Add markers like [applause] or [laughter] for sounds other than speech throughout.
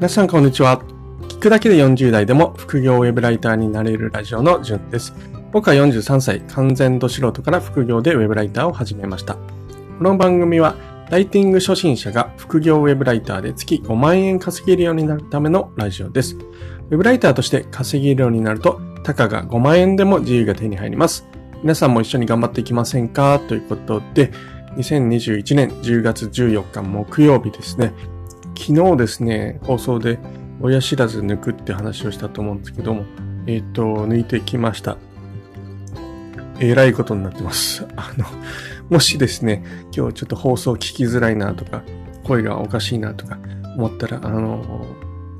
皆さんこんにちは。聞くだけで40代でも副業ウェブライターになれるラジオのじゅんです。僕は43歳、完全度素人から副業でウェブライターを始めました。この番組は、ライティング初心者が副業ウェブライターで月5万円稼げるようになるためのラジオです。ウェブライターとして稼げるようになると、たかが5万円でも自由が手に入ります。皆さんも一緒に頑張っていきませんか？ということで、2021年10月14日木曜日ですね。昨日ですね、放送で親知らず抜くって話をしたと思うんですけども、えっ、ー、と、抜いてきました。えらいことになってます。[laughs] あの、もしですね、今日ちょっと放送聞きづらいなとか、声がおかしいなとか思ったら、あの、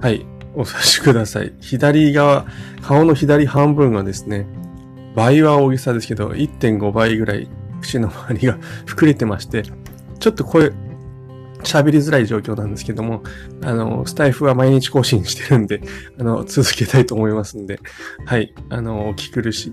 はい、お察しください。左側、顔の左半分がですね、倍は大げさですけど、1.5倍ぐらい口の周りが膨れてまして、ちょっと声、喋りづらい状況なんですけども、あの、スタイフは毎日更新してるんで、あの、続けたいと思いますんで、はい、あの、お聞苦しい、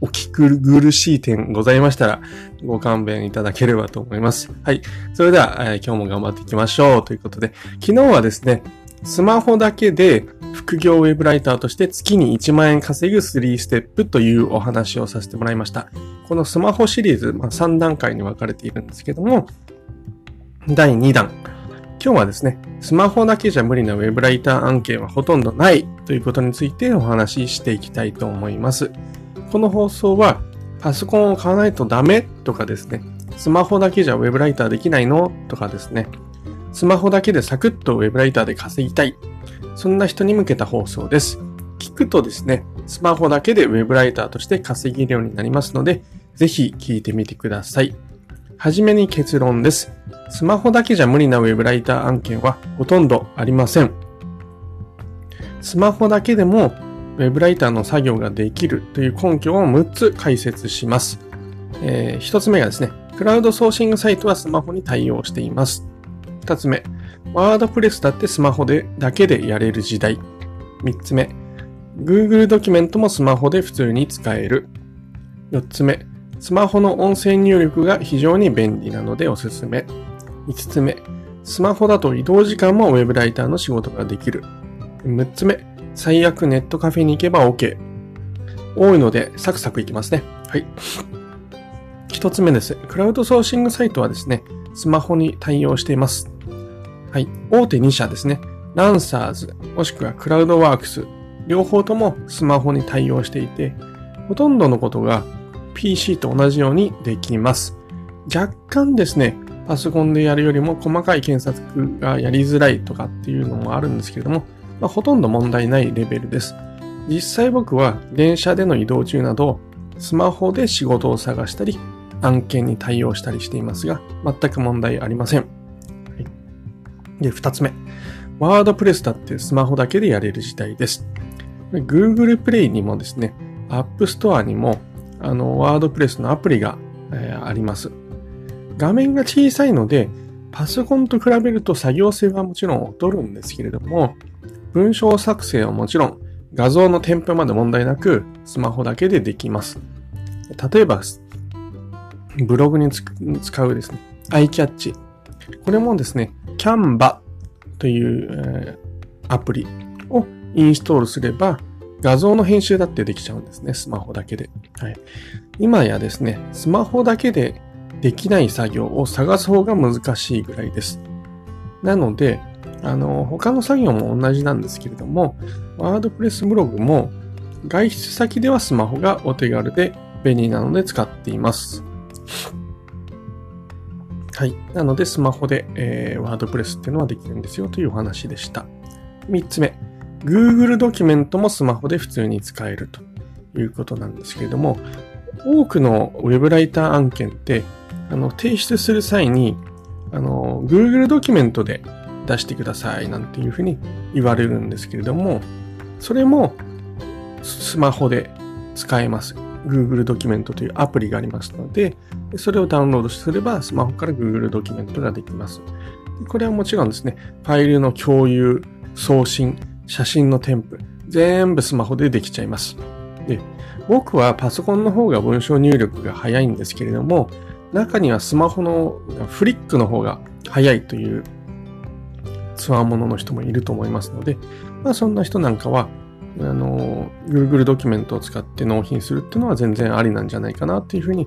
お聞苦しい点ございましたら、ご勘弁いただければと思います。はい。それでは、えー、今日も頑張っていきましょうということで、昨日はですね、スマホだけで副業ウェブライターとして月に1万円稼ぐ3ステップというお話をさせてもらいました。このスマホシリーズ、まあ、3段階に分かれているんですけども、第2弾。今日はですね、スマホだけじゃ無理なウェブライター案件はほとんどないということについてお話ししていきたいと思います。この放送は、パソコンを買わないとダメとかですね、スマホだけじゃウェブライターできないの？とかですね、スマホだけでサクッとウェブライターで稼ぎたい。そんな人に向けた放送です。聞くとですね、スマホだけでウェブライターとして稼げるようになりますので、ぜひ聞いてみてください。はじめに結論です。スマホだけじゃ無理なウェブライター案件はほとんどありません。スマホだけでもウェブライターの作業ができるという根拠を6つ解説します。えー、1つ目がですね、クラウドソーシングサイトはスマホに対応しています。2つ目、ワードプレスだってスマホでだけでやれる時代。3つ目、Google ドキュメントもスマホで普通に使える。4つ目、スマホの音声入力が非常に便利なのでおすすめ。5つ目、スマホだと移動時間もウェブライターの仕事ができる。6つ目、最悪ネットカフェに行けば OK。多いのでサクサクいきますね。はい。1つ目です。クラウドソーシングサイトはですね、スマホに対応しています。はい。大手2社ですね。ランサーズ、もしくはクラウドワークス、両方ともスマホに対応していて、ほとんどのことが PC と同じようにできます。若干ですね、パソコンでやるよりも細かい検索がやりづらいとかっていうのもあるんですけれども、まあ、ほとんど問題ないレベルです。実際僕は電車での移動中など、スマホで仕事を探したり、案件に対応したりしていますが、全く問題ありません。はい、で、二つ目。ワードプレスだってスマホだけでやれる時代です。Google Play にもですね、App Store にも、あの、ワードプレスのアプリが、えー、あります。画面が小さいので、パソコンと比べると作業性はもちろん劣るんですけれども、文章作成はもちろん、画像の添付まで問題なく、スマホだけでできます。例えば、ブログに使うですね、iCatch。これもですね、Canva という、えー、アプリをインストールすれば、画像の編集だってできちゃうんですね、スマホだけで。はい。今やですね、スマホだけでできない作業を探す方が難しいぐらいです。なので、あの、他の作業も同じなんですけれども、ワードプレスブログも外出先ではスマホがお手軽で便利なので使っています。はい。なので、スマホで、えー、ワードプレスっていうのはできるんですよというお話でした。3つ目。Google ドキュメントもスマホで普通に使えるということなんですけれども、多くのウェブライター案件って、あの、提出する際に、あの、Google ドキュメントで出してくださいなんていうふうに言われるんですけれども、それもスマホで使えます。Google ドキュメントというアプリがありますので、それをダウンロードすればスマホから Google ドキュメントができます。これはもちろんですね、ファイルの共有、送信、写真の添付、全部スマホでできちゃいます。で、僕はパソコンの方が文章入力が早いんですけれども、中にはスマホのフリックの方が早いというツアーものの人もいると思いますので、まあそんな人なんかは、あの、Google ドキュメントを使って納品するっていうのは全然ありなんじゃないかなっていうふうに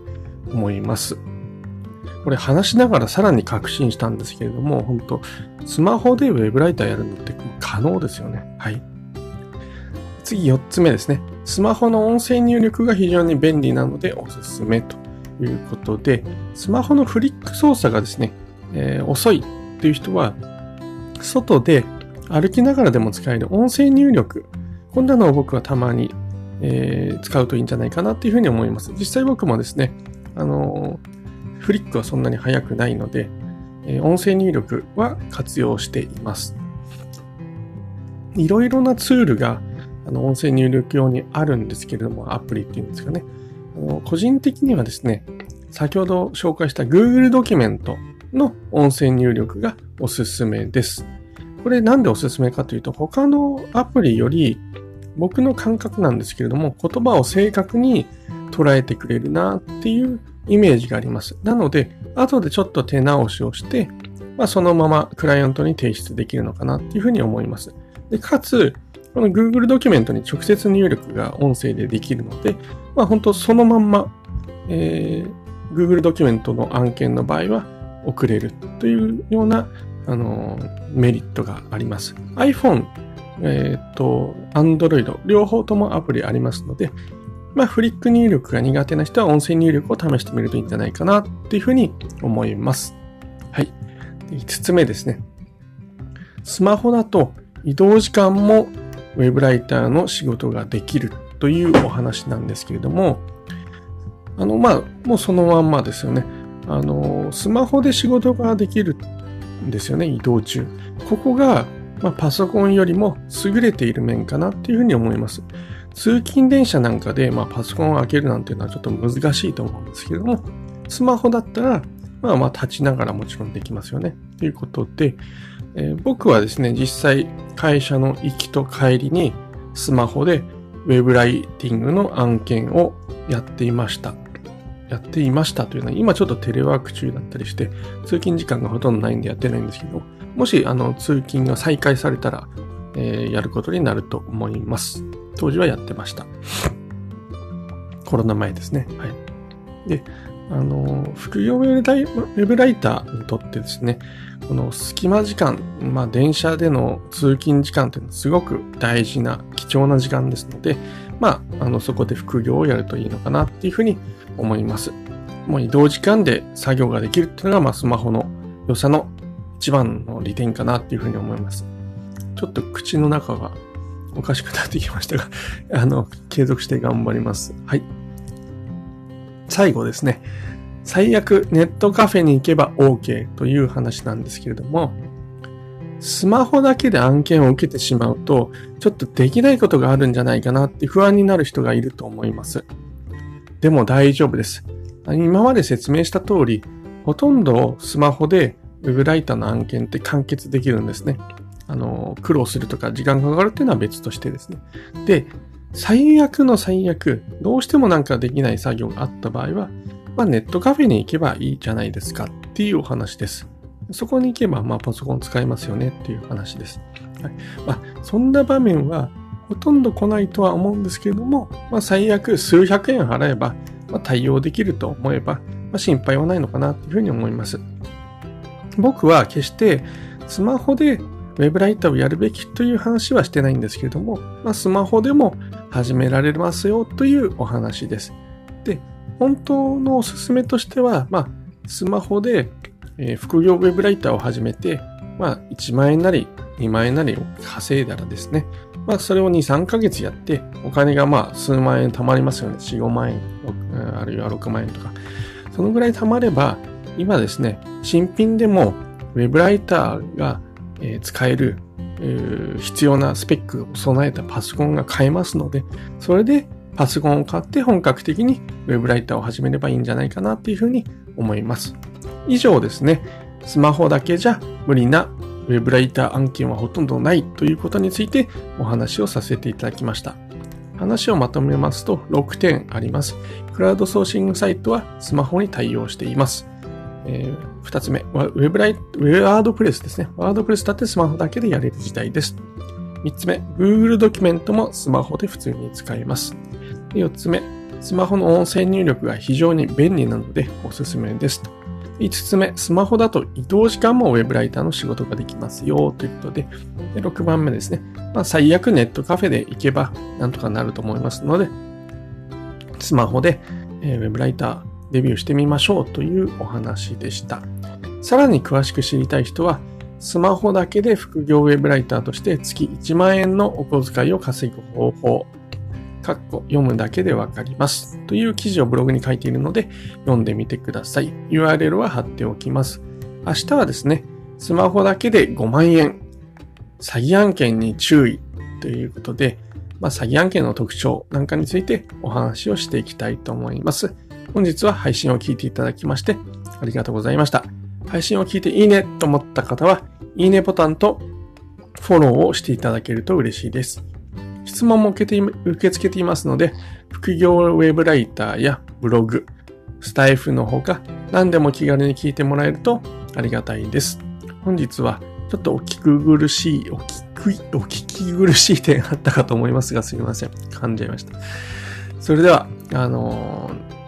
思います。これ話しながらさらに確信したんですけれども、本当スマホでウェブライターやるのって可能ですよね。はい。次4つ目ですね。スマホの音声入力が非常に便利なのでおすすめということで、スマホのフリック操作がですね、えー、遅いっていう人は、外で歩きながらでも使える音声入力。こんなのを僕はたまに、えー、使うといいんじゃないかなっていうふうに思います。実際僕もですね、あのー、フリックはそんなに速くないので、え音声入力は活用しています。いろいろなツールがあの音声入力用にあるんですけれども、アプリっていうんですかね。あの個人的にはですね、先ほど紹介した Google ドキュメントの音声入力がおすすめです。これなんでおすすめかというと、他のアプリより僕の感覚なんですけれども、言葉を正確に捉えてくれるなっていうイメージがあります。なので、後でちょっと手直しをして、まあ、そのままクライアントに提出できるのかなっていうふうに思います。でかつ、この Google ドキュメントに直接入力が音声でできるので、まあ本当そのまんま、えー、Google ドキュメントの案件の場合は送れるというような、あのー、メリットがあります。iPhone、えっ、と、Android、両方ともアプリありますので、まあ、フリック入力が苦手な人は音声入力を試してみるといいんじゃないかなっていうふうに思います。はい。5つ目ですね。スマホだと移動時間もウェブライターの仕事ができるというお話なんですけれども、あの、まあ、もうそのまんまですよね。あの、スマホで仕事ができるんですよね、移動中。ここが、まあ、パソコンよりも優れている面かなっていうふうに思います。通勤電車なんかで、まあ、パソコンを開けるなんていうのはちょっと難しいと思うんですけども、スマホだったら、まあまあ立ちながらもちろんできますよね。ということで、えー、僕はですね、実際会社の行きと帰りにスマホでウェブライティングの案件をやっていました。やっていましたというのは、今ちょっとテレワーク中だったりして、通勤時間がほとんどないんでやってないんですけど、もしあの通勤が再開されたら、えー、やることになると思います。当時はやってました。コロナ前ですね。はい。で、あの、副業ウェブライターにとってですね、この隙間時間、まあ電車での通勤時間っていうのはすごく大事な貴重な時間ですので、まあ、あの、そこで副業をやるといいのかなっていうふうに思います。もう移動時間で作業ができるっていうのが、まあスマホの良さの一番の利点かなっていうふうに思います。ちょっと口の中がおかしくなってきましたが [laughs] あの、継続して頑張ります。はい。最後ですね。最悪ネットカフェに行けば OK という話なんですけれども、スマホだけで案件を受けてしまうと、ちょっとできないことがあるんじゃないかなって不安になる人がいると思います。でも大丈夫です。今まで説明した通り、ほとんどスマホで Web ライターの案件って完結できるんですね。あの、苦労するとか時間がかかるっていうのは別としてですね。で、最悪の最悪、どうしてもなんかできない作業があった場合は、まあ、ネットカフェに行けばいいじゃないですかっていうお話です。そこに行けば、まあ、パソコン使えますよねっていう話です。はいまあ、そんな場面はほとんど来ないとは思うんですけれども、まあ、最悪数百円払えば、まあ、対応できると思えば、まあ、心配はないのかなというふうに思います。僕は決してスマホでウェブライターをやるべきという話はしてないんですけれども、まあ、スマホでも始められますよというお話です。で、本当のおすすめとしては、まあ、スマホで、副業ウェブライターを始めて、まあ、1万円なり2万円なりを稼いだらですね、まあ、それを2、3ヶ月やって、お金がまあ、数万円貯まりますよね。4、5万円、あるいは6万円とか。そのぐらい貯まれば、今ですね、新品でも、ウェブライターがえ使える、必要なスペックを備えたパソコンが買えますので、それでパソコンを買って本格的に Web ライターを始めればいいんじゃないかなっていうふうに思います。以上ですね、スマホだけじゃ無理な Web ライター案件はほとんどないということについてお話をさせていただきました。話をまとめますと6点あります。クラウドソーシングサイトはスマホに対応しています。えー、2つ目は、ウェブライウェワードプレスですね。ワードプレスだってスマホだけでやれる時代です。3つ目、Google ドキュメントもスマホで普通に使えます。4つ目、スマホの音声入力が非常に便利なのでおすすめです。5つ目、スマホだと移動時間もウェブライターの仕事ができますよということで、で6番目ですね。まあ、最悪ネットカフェで行けばなんとかなると思いますので、スマホで、えー、ウェブライターデビューしてみましょうというお話でした。さらに詳しく知りたい人は、スマホだけで副業ウェブライターとして月1万円のお小遣いを稼ぐ方法、かっこ読むだけでわかります。という記事をブログに書いているので読んでみてください。URL は貼っておきます。明日はですね、スマホだけで5万円、詐欺案件に注意ということで、まあ、詐欺案件の特徴なんかについてお話をしていきたいと思います。本日は配信を聞いていただきましてありがとうございました。配信を聞いていいねと思った方は、いいねボタンとフォローをしていただけると嬉しいです。質問も受けて受け付けていますので、副業ウェブライターやブログ、スタイフのほか何でも気軽に聞いてもらえるとありがたいです。本日はちょっとお聞き苦しい、お聞き、お聞き苦しい点あったかと思いますがすみません。噛んじゃいました。それでは、あのー、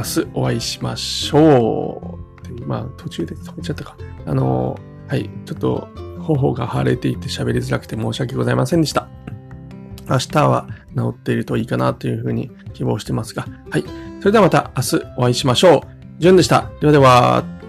明日お会いしましょう。まあ途中で止めちゃったか。あのはい、ちょっと頬が腫れていて喋りづらくて申し訳ございませんでした。明日は治っているといいかなというふうに希望してますが、はい。それではまた明日お会いしましょう。ジュンでした。ではでは。